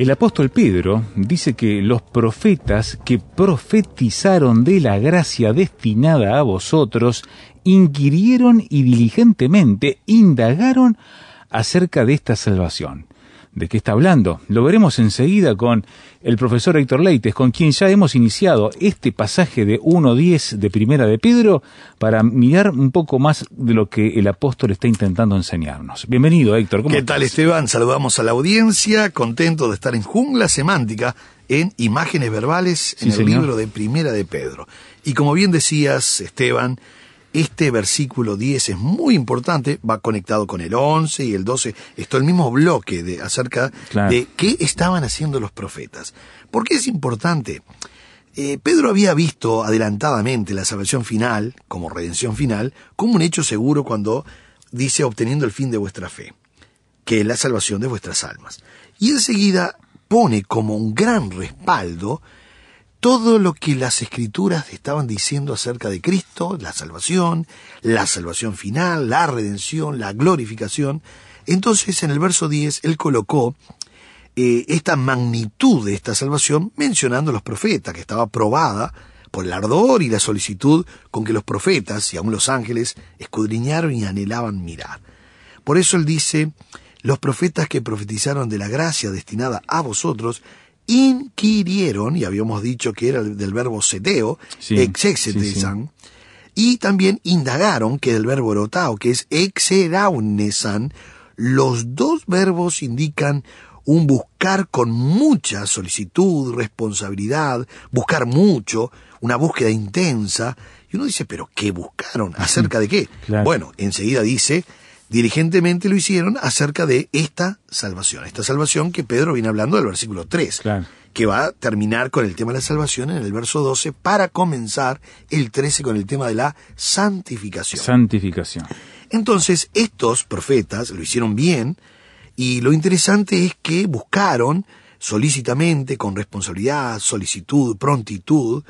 El apóstol Pedro dice que los profetas que profetizaron de la gracia destinada a vosotros inquirieron y diligentemente indagaron acerca de esta salvación. ¿De qué está hablando? Lo veremos enseguida con el profesor Héctor Leites, con quien ya hemos iniciado este pasaje de 1.10 de Primera de Pedro para mirar un poco más de lo que el apóstol está intentando enseñarnos. Bienvenido, Héctor. ¿Cómo ¿Qué tal? Esteban? Saludamos a la audiencia, contento de estar en Jungla Semántica en Imágenes Verbales en Sí, el señor. libro de Primera de Pedro. Y como bien decías, Esteban, este versículo 10 es muy importante, va conectado con el 11 y el 12, esto el mismo bloque de acerca Claro. de qué estaban haciendo los profetas. ¿Por qué es importante? Eh, Pedro había visto adelantadamente la salvación final, como redención final, como un hecho seguro cuando dice obteniendo el fin de vuestra fe, que es la salvación de vuestras almas. Y enseguida pone como un gran respaldo todo lo que las escrituras estaban diciendo acerca de Cristo, la salvación, la salvación final, la redención, la glorificación. Entonces en el verso 10 él colocó eh, esta magnitud de esta salvación mencionando a los profetas, que estaba probada por el ardor y la solicitud con que los profetas y aun los ángeles escudriñaron y anhelaban mirar. Por eso él dice, los profetas que profetizaron de la gracia destinada a vosotros, inquirieron, y habíamos dicho que era del verbo seteo, Sí, exexetesan, y también indagaron, que es del verbo erotao, que es exeraunesan. Los dos verbos indican un buscar con mucha solicitud, responsabilidad, buscar mucho, una búsqueda intensa. Y uno dice, pero ¿qué buscaron? ¿Acerca de qué? Claro. Bueno, enseguida dice, diligentemente lo hicieron acerca de esta salvación. Esta salvación que Pedro viene hablando del versículo 3 Claro. que va a terminar con el tema de la salvación en el verso 12 para comenzar el 13 con el tema de la santificación. Santificación. Entonces, estos profetas lo hicieron bien y lo interesante es que buscaron solícitamente, con responsabilidad, solicitud, prontitud,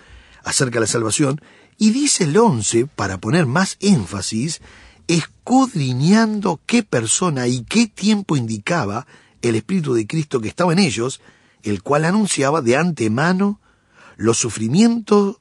acerca de la salvación, y dice el 11, para poner más énfasis, escudriñando qué persona y qué tiempo indicaba el Espíritu de Cristo que estaba en ellos, el cual anunciaba de antemano los sufrimientos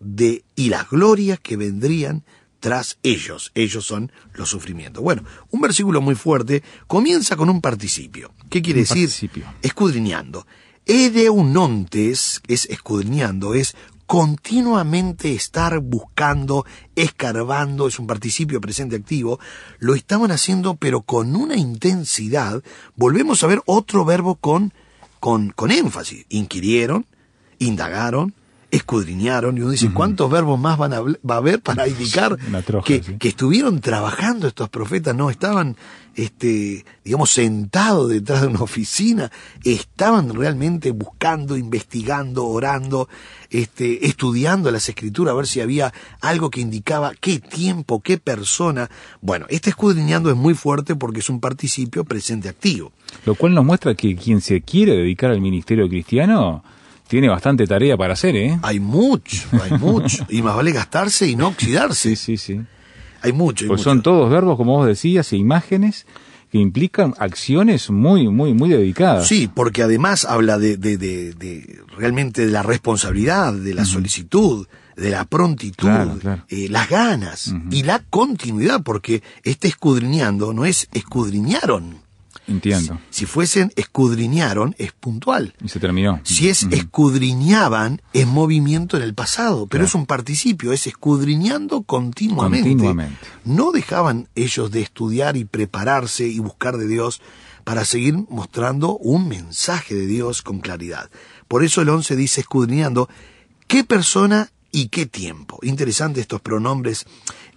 de y las glorias que vendrían tras ellos. Ellos son los sufrimientos. Bueno, un versículo muy fuerte comienza con un participio. ¿Qué quiere Un decir? participio. Escudriñando. Edeunontes es escudriñando, es continuamente estar buscando, escarbando, es un participio presente activo, lo estaban haciendo pero con una intensidad. Volvemos a ver otro verbo con, con, con énfasis. Inquirieron, indagaron, escudriñaron, y uno dice, ¿cuántos verbos más van a, va a haber para indicar Una troja, que, sí. que estuvieron trabajando estos profetas? No estaban, este, digamos, sentados detrás de una oficina, estaban realmente buscando, investigando, orando, este, estudiando las escrituras, a ver si había algo que indicaba qué tiempo, qué persona. Bueno, este escudriñando es muy fuerte porque es un participio presente activo. Lo cual nos muestra que quien se quiere dedicar al ministerio cristiano tiene bastante tarea para hacer, ¿eh? Hay mucho, hay mucho. Y más vale gastarse y no oxidarse. Sí, sí, sí. Hay mucho. hay Pues mucho. son todos verbos, como vos decías, e imágenes que implican acciones muy, muy, muy dedicadas. Sí, porque además habla de, de, de, de realmente de la responsabilidad, de la solicitud, de la prontitud, Claro, claro. eh, las ganas y la continuidad, porque este escudriñando no es escudriñaron, Entiendo. Si, si fuesen escudriñaron, es puntual. Y se terminó. Si es escudriñaban, es movimiento en el pasado, pero Claro. es un participio, es escudriñando continuamente. Continuamente. No dejaban ellos de estudiar y prepararse y buscar de Dios para seguir mostrando un mensaje de Dios con claridad. Por eso el 11 dice escudriñando qué persona y qué tiempo. Interesante estos pronombres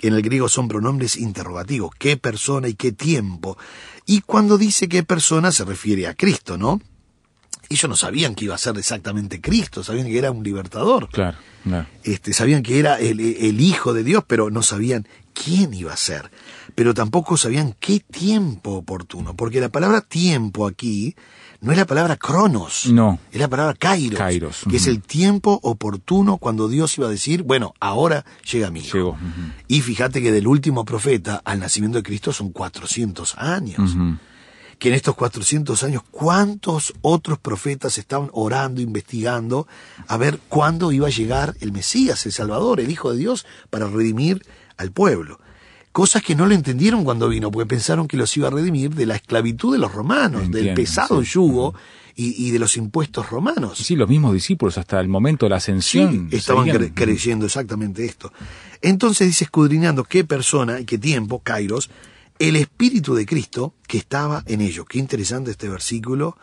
en el griego son pronombres interrogativos, qué persona y qué tiempo. Y cuando dice qué persona se refiere a Cristo, ¿no? Ellos no sabían que iba a ser exactamente Cristo, sabían que era un libertador. Claro, claro. Este, sabían que era el, el Hijo de Dios, pero no sabían quién iba a ser. Pero tampoco sabían qué tiempo oportuno, porque la palabra tiempo aquí no es la palabra cronos, No. es la palabra kairos, Kairos, que es el tiempo oportuno cuando Dios iba a decir, bueno, ahora llega mi hijo. Llegó. Y fíjate que del último profeta al nacimiento de Cristo son 400 años que en estos 400 años, ¿cuántos otros profetas estaban orando, investigando, a ver cuándo iba a llegar el Mesías, el Salvador, el Hijo de Dios, para redimir al pueblo? Cosas que no lo entendieron cuando vino, porque pensaron que los iba a redimir de la esclavitud de los romanos, del pesado sí. yugo y, y de los impuestos romanos. Sí, los mismos discípulos hasta el momento de la ascensión. Sí, estaban seguían- creyendo exactamente esto. Entonces dice escudriñando qué persona y qué tiempo, Kairos, el Espíritu de Cristo que estaba en ellos. Qué interesante este versículo,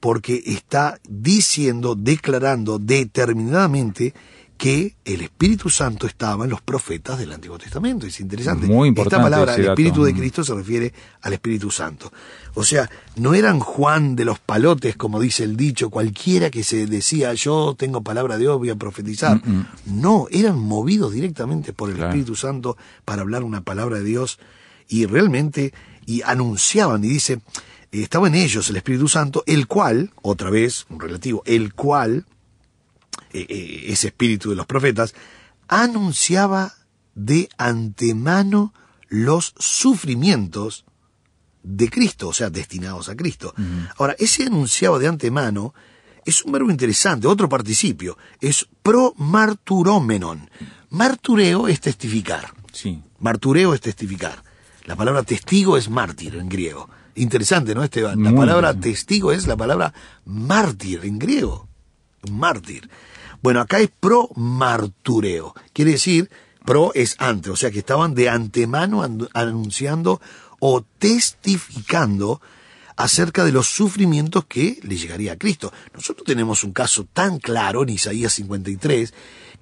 porque está diciendo, declarando determinadamente que el Espíritu Santo estaba en los profetas del Antiguo Testamento. Es interesante. Muy Esta importante palabra, ese el. Espíritu de Mm. Cristo, se refiere al Espíritu Santo. O sea, no eran Juan de los palotes, como dice el dicho, cualquiera que se decía, yo tengo palabra de Dios, voy a profetizar. Mm, No, eran movidos directamente por el Claro. Espíritu Santo para hablar una palabra de Dios y realmente, y anunciaban, y dice, estaba en ellos el Espíritu Santo, el cual, otra vez, un relativo, el cual, ese espíritu de los profetas, anunciaba de antemano los sufrimientos de Cristo, o sea, destinados a Cristo. Ahora, ese anunciado de antemano es un verbo interesante, otro participio, es pro marturómenon. Martureo es testificar. Sí. Martureo es testificar. La palabra testigo es mártir en griego. Interesante, ¿no, Esteban? La Muy palabra testigo es la palabra mártir en griego. Mártir. Bueno, acá es pro martureo. Quiere decir, pro es antes, o sea que estaban de antemano an- anunciando o testificando acerca de los sufrimientos que le llegaría a Cristo. Nosotros tenemos un caso tan claro en Isaías 53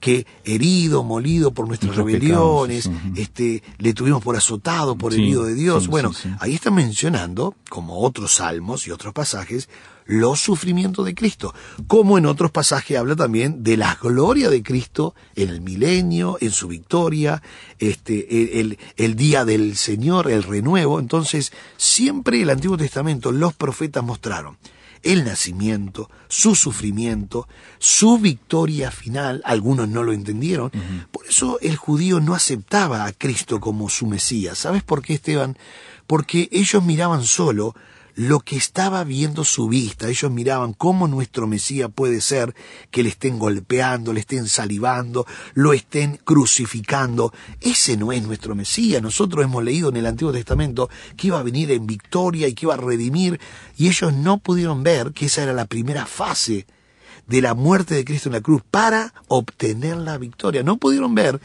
que herido, molido por nuestras rebeliones, pecados, este, le tuvimos por azotado por el Sí, herido de Dios. sí, bueno, ahí está mencionando, como otros salmos y otros pasajes, los sufrimientos de Cristo. Como en otros pasajes habla también de la gloria de Cristo en el milenio, en su victoria, este, el, el- el día del Señor, el renuevo. Entonces, siempre el Antiguo Testamento, los profetas mostraron el nacimiento, su sufrimiento, su victoria final. Algunos no lo entendieron. Por eso el judío no aceptaba a Cristo como su Mesías. ¿Sabes por qué, Esteban? Porque ellos miraban solo lo que estaba viendo su vista. Ellos miraban cómo nuestro Mesías puede ser que le estén golpeando, le estén salivando, lo estén crucificando. Ese no es nuestro Mesías. Nosotros hemos leído en el Antiguo Testamento que iba a venir en victoria y que iba a redimir, y ellos no pudieron ver que esa era la primera fase de la muerte de Cristo en la cruz para obtener la victoria. No pudieron ver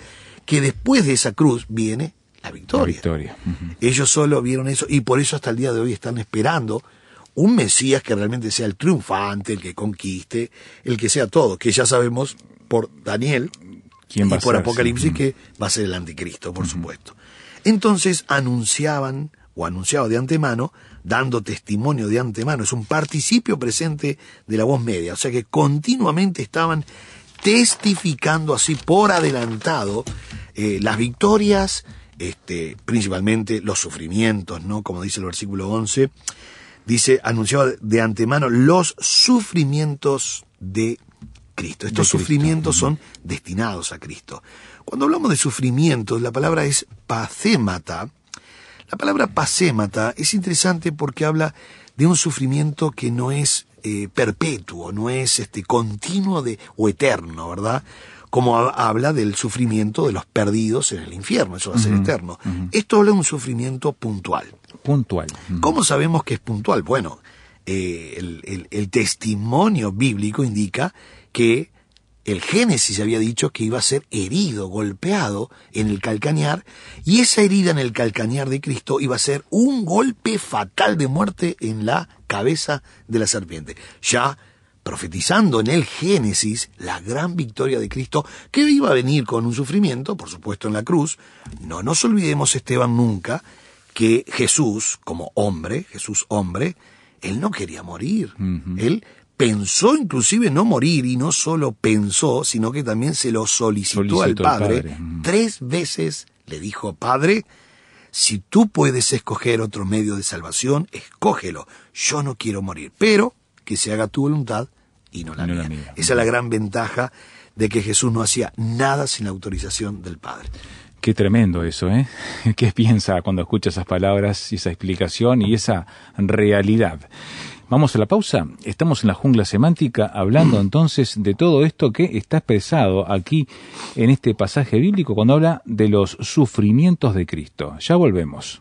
que después de esa cruz viene la La victoria. Ellos solo vieron eso y por eso hasta el día de hoy están esperando un Mesías que realmente sea el triunfante, el que conquiste, el que sea todo, que ya sabemos por Daniel ¿Quién y va a por ser? Apocalipsis Sí. que va a ser el anticristo, por supuesto. Entonces anunciaban o anunciaba de antemano, dando testimonio de antemano, es un participio presente de la voz media, o sea que continuamente estaban testificando así por adelantado eh, las victorias, este, principalmente los sufrimientos, ¿no? Como dice el versículo 11, dice, anunciaba de antemano los sufrimientos de Cristo. Estos Cristo. sufrimientos son destinados a Cristo. Cuando hablamos de sufrimientos, la palabra es pacémata. La palabra pacémata es interesante porque habla de un sufrimiento que no es eh, perpetuo, no es este continuo de, o eterno, ¿verdad? Como ha- habla del sufrimiento de los perdidos en el infierno, eso va a ser eterno. Esto habla de un sufrimiento puntual. Puntual. ¿Cómo sabemos que es puntual? Bueno, eh, el, el- el testimonio bíblico indica que el Génesis había dicho que iba a ser herido, golpeado en el calcañar, y esa herida en el calcañar de Cristo iba a ser un golpe fatal de muerte en la cabeza de la serpiente. Ya profetizando en el Génesis la gran victoria de Cristo que iba a venir con un sufrimiento, por supuesto en la cruz. No nos olvidemos, Esteban, nunca que Jesús, como hombre, Jesús hombre, él no quería morir. Él pensó inclusive no morir y no solo pensó, sino que también se lo solicitó, Solicitó al al Padre. Padre. Mm. Tres veces le dijo, Padre, si tú puedes escoger otro medio de salvación, escógelo. Yo no quiero morir, pero que se haga tu voluntad y no la, Y no mía. la mía. Esa es la gran ventaja de que Jesús no hacía nada sin la autorización del Padre. Qué tremendo eso, ¿eh? ¿Qué piensa cuando escucha esas palabras y esa explicación y esa realidad? Vamos a la pausa. Estamos en la jungla semántica hablando entonces de todo esto que está expresado aquí en este pasaje bíblico cuando habla de los sufrimientos de Cristo. Ya volvemos.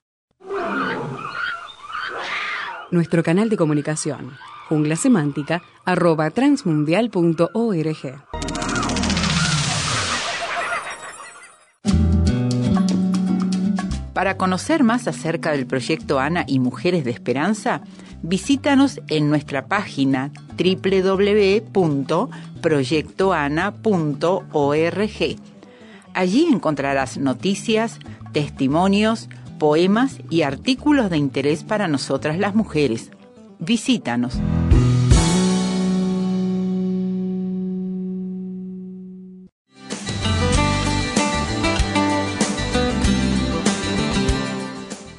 Nuestro canal de comunicación, junglasemántica, arroba transmundial.org. Para conocer más acerca del proyecto ANA y Mujeres de Esperanza, visítanos en nuestra página www.proyectoana.org. Allí encontrarás noticias, testimonios, poemas y artículos de interés para nosotras las mujeres. Visítanos.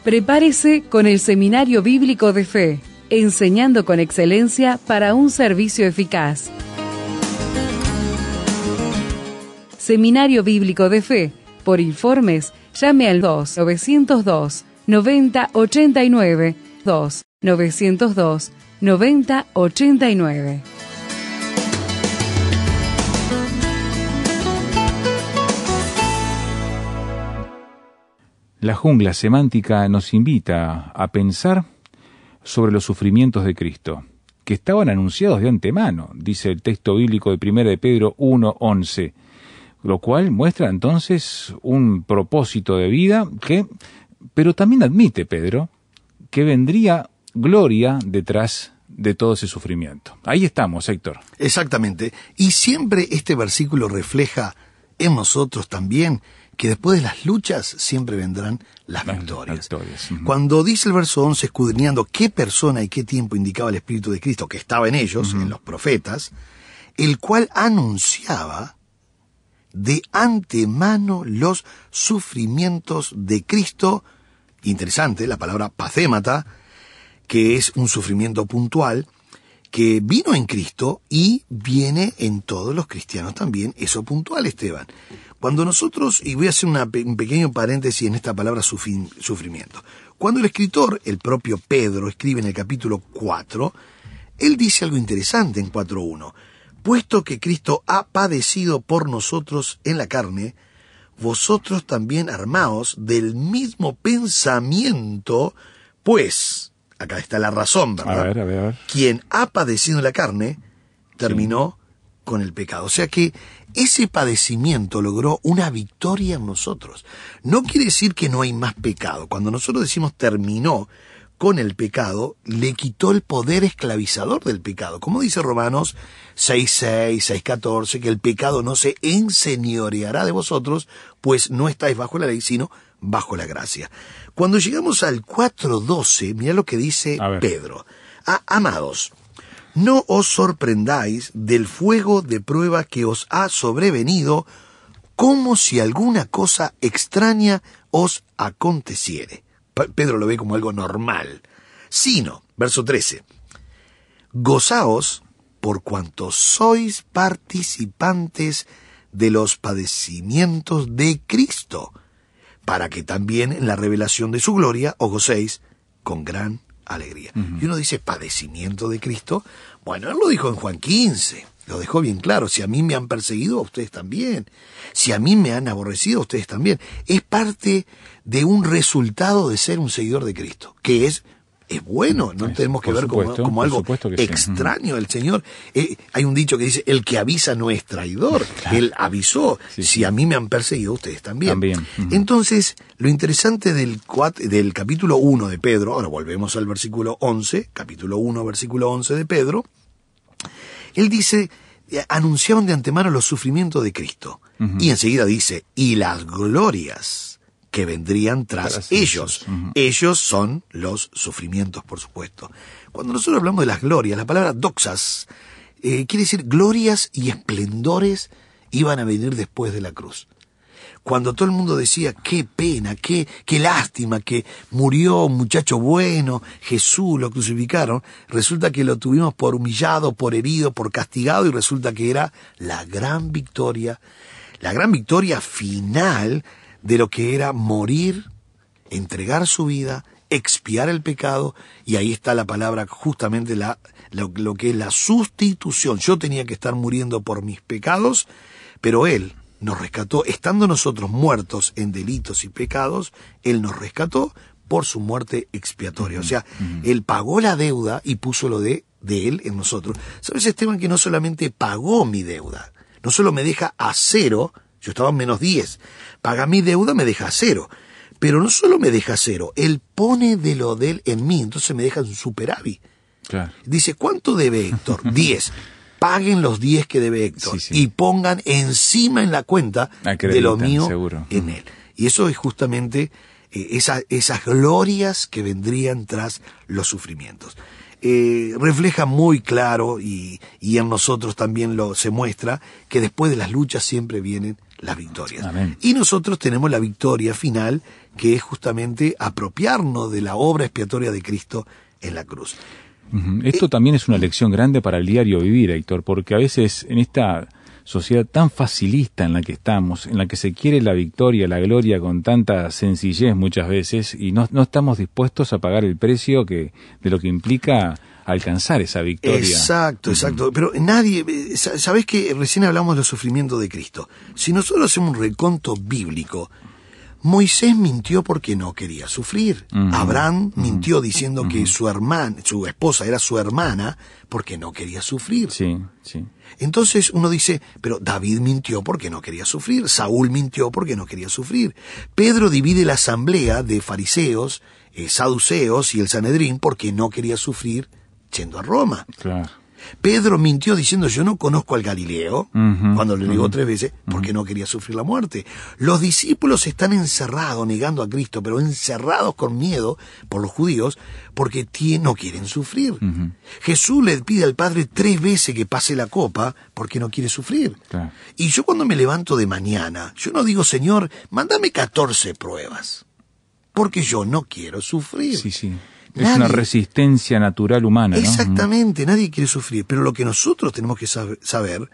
Prepárese con el Seminario Bíblico de Fe, enseñando con excelencia para un servicio eficaz. Seminario Bíblico de Fe. Por informes, llame al 2 902 9089 2 902 9089. La jungla semántica nos invita a pensar sobre los sufrimientos de Cristo, que estaban anunciados de antemano, dice el texto bíblico de 1 de Pedro 1.11, lo cual muestra entonces un propósito de vida que, pero también admite Pedro, que vendría gloria detrás de todo ese sufrimiento. Ahí estamos, Héctor. Exactamente. Y siempre este versículo refleja en nosotros también que después de las luchas siempre vendrán las Las victorias. Cuando dice el verso 11, escudriñando qué persona y qué tiempo indicaba el Espíritu de Cristo que estaba en ellos, en los profetas, el cual anunciaba de antemano los sufrimientos de Cristo. Interesante, la palabra pacémata, que es un sufrimiento puntual, que vino en Cristo y viene en todos los cristianos también, eso puntual, Esteban. Cuando nosotros, y voy a hacer un pequeño paréntesis en esta palabra sufri- sufrimiento, cuando el escritor, el propio Pedro, escribe en el capítulo 4, él dice algo interesante en 4.1, puesto que Cristo ha padecido por nosotros en la carne, vosotros también armaos del mismo pensamiento, pues, acá está la razón, A ¿verdad? ver, a ver, a ver. quien ha padecido en la carne terminó con el pecado. O sea que ese padecimiento logró una victoria en nosotros. No quiere decir que no hay más pecado. Cuando nosotros decimos terminó con el pecado, le quitó el poder esclavizador del pecado. Como dice Romanos 6.6, 6.14, que el pecado no se enseñoreará de vosotros, pues no estáis bajo la ley, sino bajo la gracia. Cuando llegamos al 4.12, mira lo que dice. Pedro. Ah, amados, no os sorprendáis del fuego de prueba que os ha sobrevenido, como si alguna cosa extraña os aconteciere. Pe- Pedro lo ve como algo normal. Sino, verso 13, gozaos por cuanto sois participantes de los padecimientos de Cristo, para que también en la revelación de su gloria os gocéis con gran alegría. Y uno dice, padecimiento de Cristo. Bueno, él lo dijo en Juan 15. lo dejó bien claro. Si a mí me han perseguido, a ustedes también. Si a mí me han aborrecido, a ustedes también. Es parte de un resultado de ser un seguidor de Cristo, que es es bueno, no tenemos que por ver como, supuesto, como por algo que sí. extraño al Señor. Eh, hay un dicho que dice, el que avisa no es traidor. Él avisó, Sí, si sí. a mí me han perseguido, ustedes también. También. Entonces, lo interesante del, del capítulo 1 de Pedro, ahora volvemos al versículo 11, capítulo 1, versículo 11 de Pedro, él dice, eh, anunciaban de antemano los sufrimientos de Cristo. Y enseguida dice, y las glorias que vendrían tras, Tras ellos. Ellos son los sufrimientos, por supuesto. Cuando nosotros hablamos de las glorias, la palabra doxas eh, quiere decir glorias y esplendores iban a venir después de la cruz. Cuando todo el mundo decía, qué pena, qué, qué lástima que murió un muchacho bueno, Jesús lo crucificaron, resulta que lo tuvimos por humillado, por herido, por castigado y resulta que era la gran victoria, la gran victoria final de lo que era morir, entregar su vida, expiar el pecado, y ahí está la palabra justamente la, lo, lo que es la sustitución. Yo tenía que estar muriendo por mis pecados, pero Él nos rescató, estando nosotros muertos en delitos y pecados, Él nos rescató por su muerte expiatoria. O sea, Él pagó la deuda y puso lo de, de Él en nosotros. ¿Sabes, Esteban, que no solamente pagó mi deuda, no solo me deja a cero, yo estaba en menos 10, paga mi deuda, me deja cero. Pero no solo me deja cero, Él pone de lo de Él en mí, entonces me deja en superávit. Claro. Dice, ¿cuánto debe Héctor? 10. Paguen los 10 que debe Héctor Sí, sí. y pongan encima en la cuenta de lo mío seguro. en él. Y eso es justamente eh, esa- esas glorias que vendrían tras los sufrimientos. Eh, refleja muy claro y, y en nosotros también lo se muestra que después de las luchas siempre vienen las victorias. Amén. Y nosotros tenemos la victoria final que es justamente apropiarnos de la obra expiatoria de Cristo en la cruz. Ujú. Esto también es una lección grande para el diario vivir, Héctor, porque a veces en esta sociedad tan facilista en la que estamos, en la que se quiere la victoria, la gloria con tanta sencillez muchas veces, y no, no estamos dispuestos a pagar el precio que de lo que implica alcanzar esa victoria. Exacto, exacto. Pero nadie, eh, sa- sabés que recién hablamos de los sufrimientos de Cristo. Si nosotros hacemos un reconto bíblico, Moisés mintió porque no quería sufrir. Abraham mintió diciendo que su hermana, su esposa era su hermana porque no quería sufrir. Sí, sí. Entonces uno dice, pero David mintió porque no quería sufrir, Saúl mintió porque no quería sufrir. Pedro divide la asamblea de fariseos, eh, saduceos y el Sanedrín porque no quería sufrir yendo a Roma. Claro. Pedro mintió diciendo yo no conozco al Galileo, cuando le negó tres veces, porque no quería sufrir la muerte. Los discípulos están encerrados negando a Cristo, pero encerrados con miedo por los judíos, porque no quieren sufrir. Jesús le pide al Padre tres veces que pase la copa porque no quiere sufrir. Claro. Y yo cuando me levanto de mañana, yo no digo, Señor, mándame 14 pruebas, porque yo no quiero sufrir. Sí, sí. Es Nadie- una resistencia natural humana, ¿no? Exactamente, nadie quiere sufrir, pero lo que nosotros tenemos que sab- saber,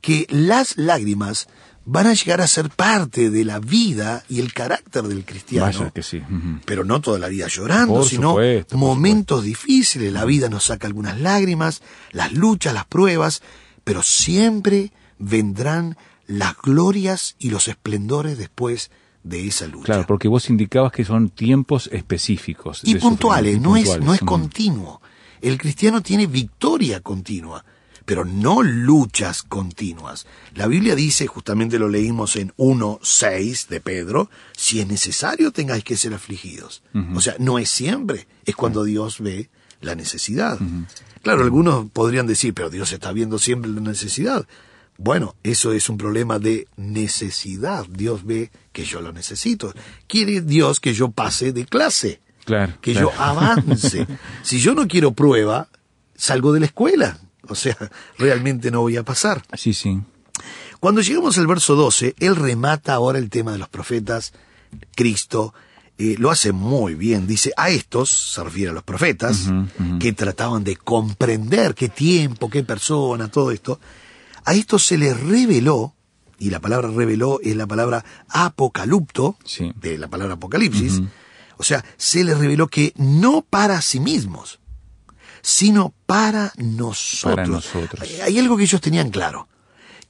que las lágrimas van a llegar a ser parte de la vida y el carácter del cristiano. Vaya que sí. Pero no toda la vida llorando, Por sino supuesto, momentos difíciles. La vida nos saca algunas lágrimas, las luchas, las pruebas, pero siempre vendrán las glorias y los esplendores después de esa lucha. Claro, porque vos indicabas que son tiempos específicos. y puntuales, no es, no es continuo. El cristiano tiene victoria continua, pero no luchas continuas. La Biblia dice, justamente lo leímos en 1.6 de Pedro, si es necesario tengáis que ser afligidos. O sea, no es siempre, es cuando Dios ve la necesidad. Claro, algunos podrían decir, pero Dios está viendo siempre la necesidad. Bueno, eso es un problema de necesidad. Dios ve que yo lo necesito. Quiere Dios que yo pase de clase Claro. que claro. yo avance. si yo no quiero prueba, salgo de la escuela. O sea, realmente no voy a pasar. Sí, sí. Cuando llegamos al verso 12, él remata ahora el tema de los profetas, Cristo, eh, lo hace muy bien. Dice, a estos, se refiere a los profetas, que trataban de comprender qué tiempo, qué persona, todo esto, a estos se les reveló, y la palabra reveló es la palabra apocalipto, Sí. de la palabra apocalipsis, o sea, se les reveló que no para sí mismos, sino para nosotros. Para nosotros. Hay algo que ellos tenían claro,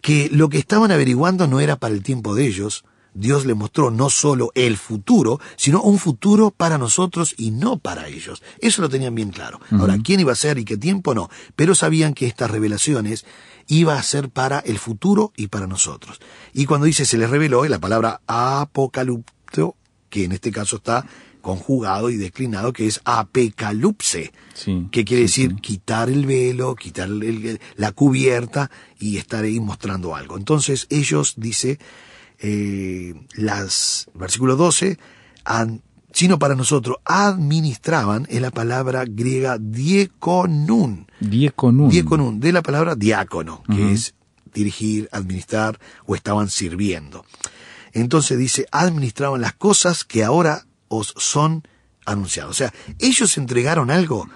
que lo que estaban averiguando no era para el tiempo de ellos, Dios le mostró no solo el futuro, sino un futuro para nosotros y no para ellos. Eso lo tenían bien claro. Ahora, ¿quién iba a ser y qué tiempo? No. Pero sabían que estas revelaciones iba a ser para el futuro y para nosotros. Y cuando dice se les reveló, la palabra apocalipto, que en este caso está conjugado y declinado, que es apecalupse, Sí, que quiere sí, decir sí. quitar el velo, quitar el- la cubierta y estar ahí mostrando algo. Entonces ellos, dice, eh, las, versículo 12, an- sino para nosotros, administraban, es la palabra griega diekonun, Dieconun. diekonun, de la palabra diácono, que es dirigir, administrar o estaban sirviendo. Entonces dice, administraban las cosas que ahora os son anunciadas. O sea, ellos entregaron algo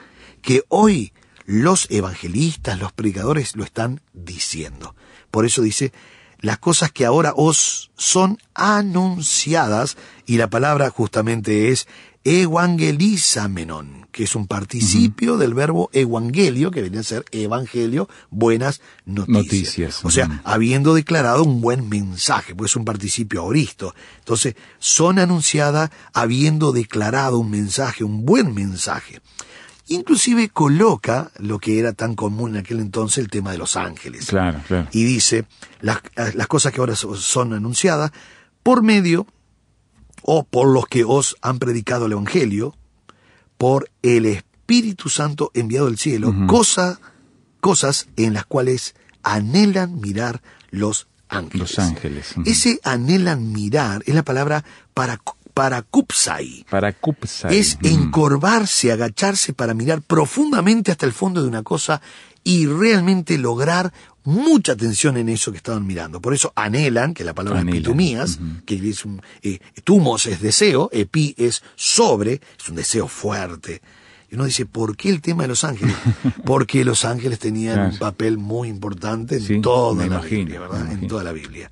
que hoy los evangelistas, los predicadores lo están diciendo. Por eso dice, las cosas que ahora os son anunciadas, y la palabra justamente es evangelizamenon, que es un participio del verbo evangelio, que viene a ser evangelio, buenas noticias. Noticias, O sea, habiendo declarado un buen mensaje, pues es un participio aoristo. Entonces, son anunciadas habiendo declarado un mensaje, un buen mensaje. Inclusive coloca lo que era tan común en aquel entonces, el tema de los ángeles. Claro, claro. Y dice, las, las cosas que ahora so- son anunciadas por medio o por los que os han predicado el Evangelio, por el Espíritu Santo enviado del cielo, cosa- cosas en las cuales anhelan mirar los ángeles. Los ángeles. Ese anhelan mirar es la palabra para, para kupsai. Para Kupsai. Es Ujú. encorvarse, agacharse para mirar profundamente hasta el fondo de una cosa y realmente lograr mucha atención en eso que estaban mirando. Por eso anhelan, que la palabra Anhelan, epitumías, ujú. que es un, eh, tumos es deseo, epi es sobre, es un deseo fuerte. Y uno dice, ¿por qué el tema de los ángeles? Porque los ángeles tenían Claro. un papel muy importante en Sí, toda la imagino, Biblia, En imagino. toda la Biblia.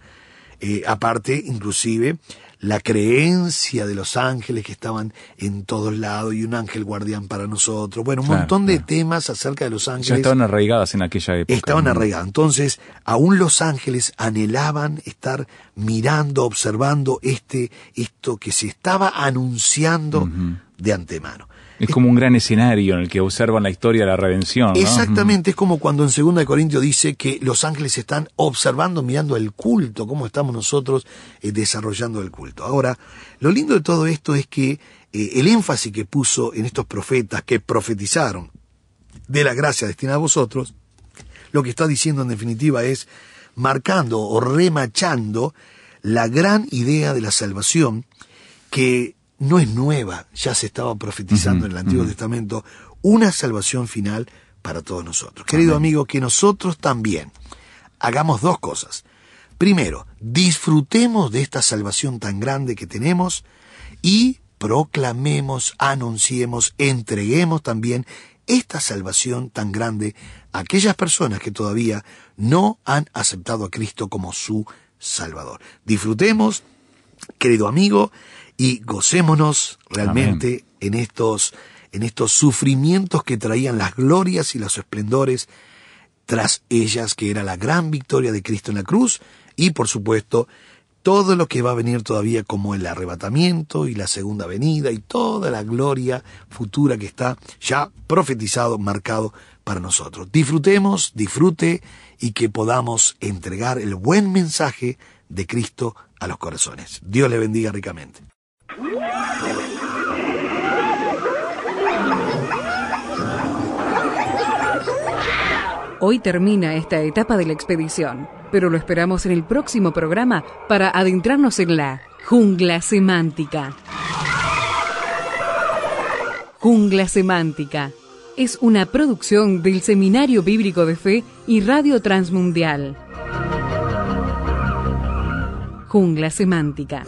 Eh, aparte, inclusive, la creencia de los ángeles que estaban en todos lados y un ángel guardián para nosotros. Bueno, un Claro, montón de claro. temas acerca de los Ya ángeles estaban arraigadas en aquella época. estaban ¿no? arraigados. Entonces, aún los ángeles anhelaban estar mirando, observando este, esto que se estaba anunciando de antemano. Es como un gran escenario en el que observan la historia de la redención. ¿no? Exactamente, es como cuando en 2 Corintios dice que los ángeles están observando, mirando el culto, cómo estamos nosotros eh, desarrollando el culto. Ahora, lo lindo de todo esto es que eh, el énfasis que puso en estos profetas que profetizaron de la gracia destinada a vosotros, lo que está diciendo en definitiva es marcando o remachando la gran idea de la salvación que no es nueva, ya se estaba profetizando en el Antiguo. Testamento, una salvación final para todos nosotros. Querido amigo, que nosotros también hagamos dos cosas. Primero, disfrutemos de esta salvación tan grande que tenemos y proclamemos, anunciemos, entreguemos también esta salvación tan grande a aquellas personas que todavía no han aceptado a Cristo como su Salvador. Disfrutemos, querido amigo, y gocémonos realmente en estos, en estos sufrimientos que traían las glorias y los esplendores tras ellas, que era la gran victoria de Cristo en la cruz, y por supuesto, todo lo que va a venir todavía como el arrebatamiento y la segunda venida y toda la gloria futura que está ya profetizado, marcado para nosotros. Disfrutemos, disfrute y que podamos entregar el buen mensaje de Cristo a los corazones. Dios le bendiga ricamente. Hoy termina esta etapa de la expedición, pero lo esperamos en el próximo programa para adentrarnos en la jungla semántica. Jungla Semántica es una producción del Seminario Bíblico de Fe y Radio Transmundial. Jungla Semántica.